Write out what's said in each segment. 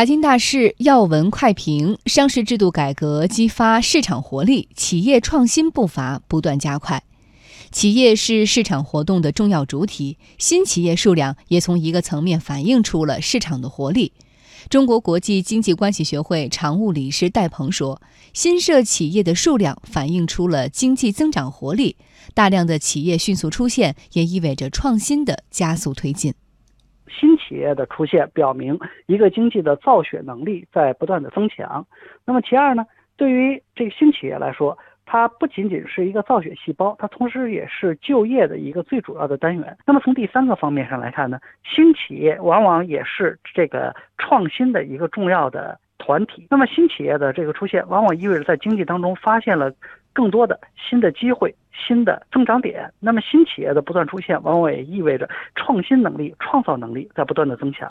财经大事要闻快评：上市制度改革激发市场活力，企业创新步伐不断加快。企业是市场活动的重要主体，新企业数量也从一个层面反映出了市场的活力。中国国际经济关系学会常务理事戴鹏说：“新设企业的数量反映出了经济增长活力，大量的企业迅速出现，也意味着创新的加速推进。企业的出现表明一个经济的造血能力在不断的增强。那么其二呢？对于这个新企业来说，它不仅仅是一个造血细胞，它同时也是就业的一个最主要的单元。那么从第三个方面上来看呢，新企业往往也是这个创新的一个重要的团体。那么新企业的这个出现，往往意味着在经济当中发现了更多的新的机会、新的增长点。那么新企业的不断出现，往往也意味着创新能力、创造能力在不断的增强。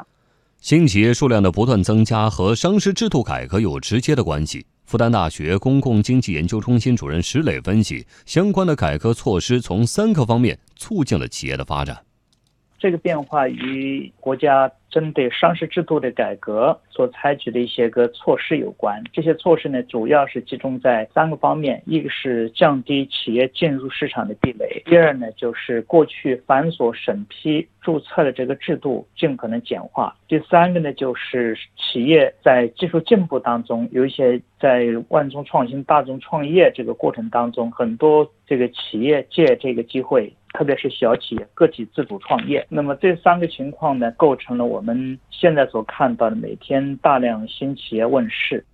新企业数量的不断增加和商事制度改革有直接的关系。复旦大学公共经济研究中心主任石磊分析，相关的改革措施从三个方面促进了企业的发展。这个变化与国家针对上市制度的改革所采取的一些个措施有关。这些措施呢，主要是集中在三个方面：一个是降低企业进入市场的壁垒；第二呢，就是过去繁琐审批注册的这个制度尽可能简化；第三个呢，就是企业在技术进步当中，有一些在万众创新、大众创业这个过程当中，很多这个企业借这个机会。特别是小企业、个体自主创业，那么这三个情况呢，构成了我们现在所看到的每天大量新企业问世。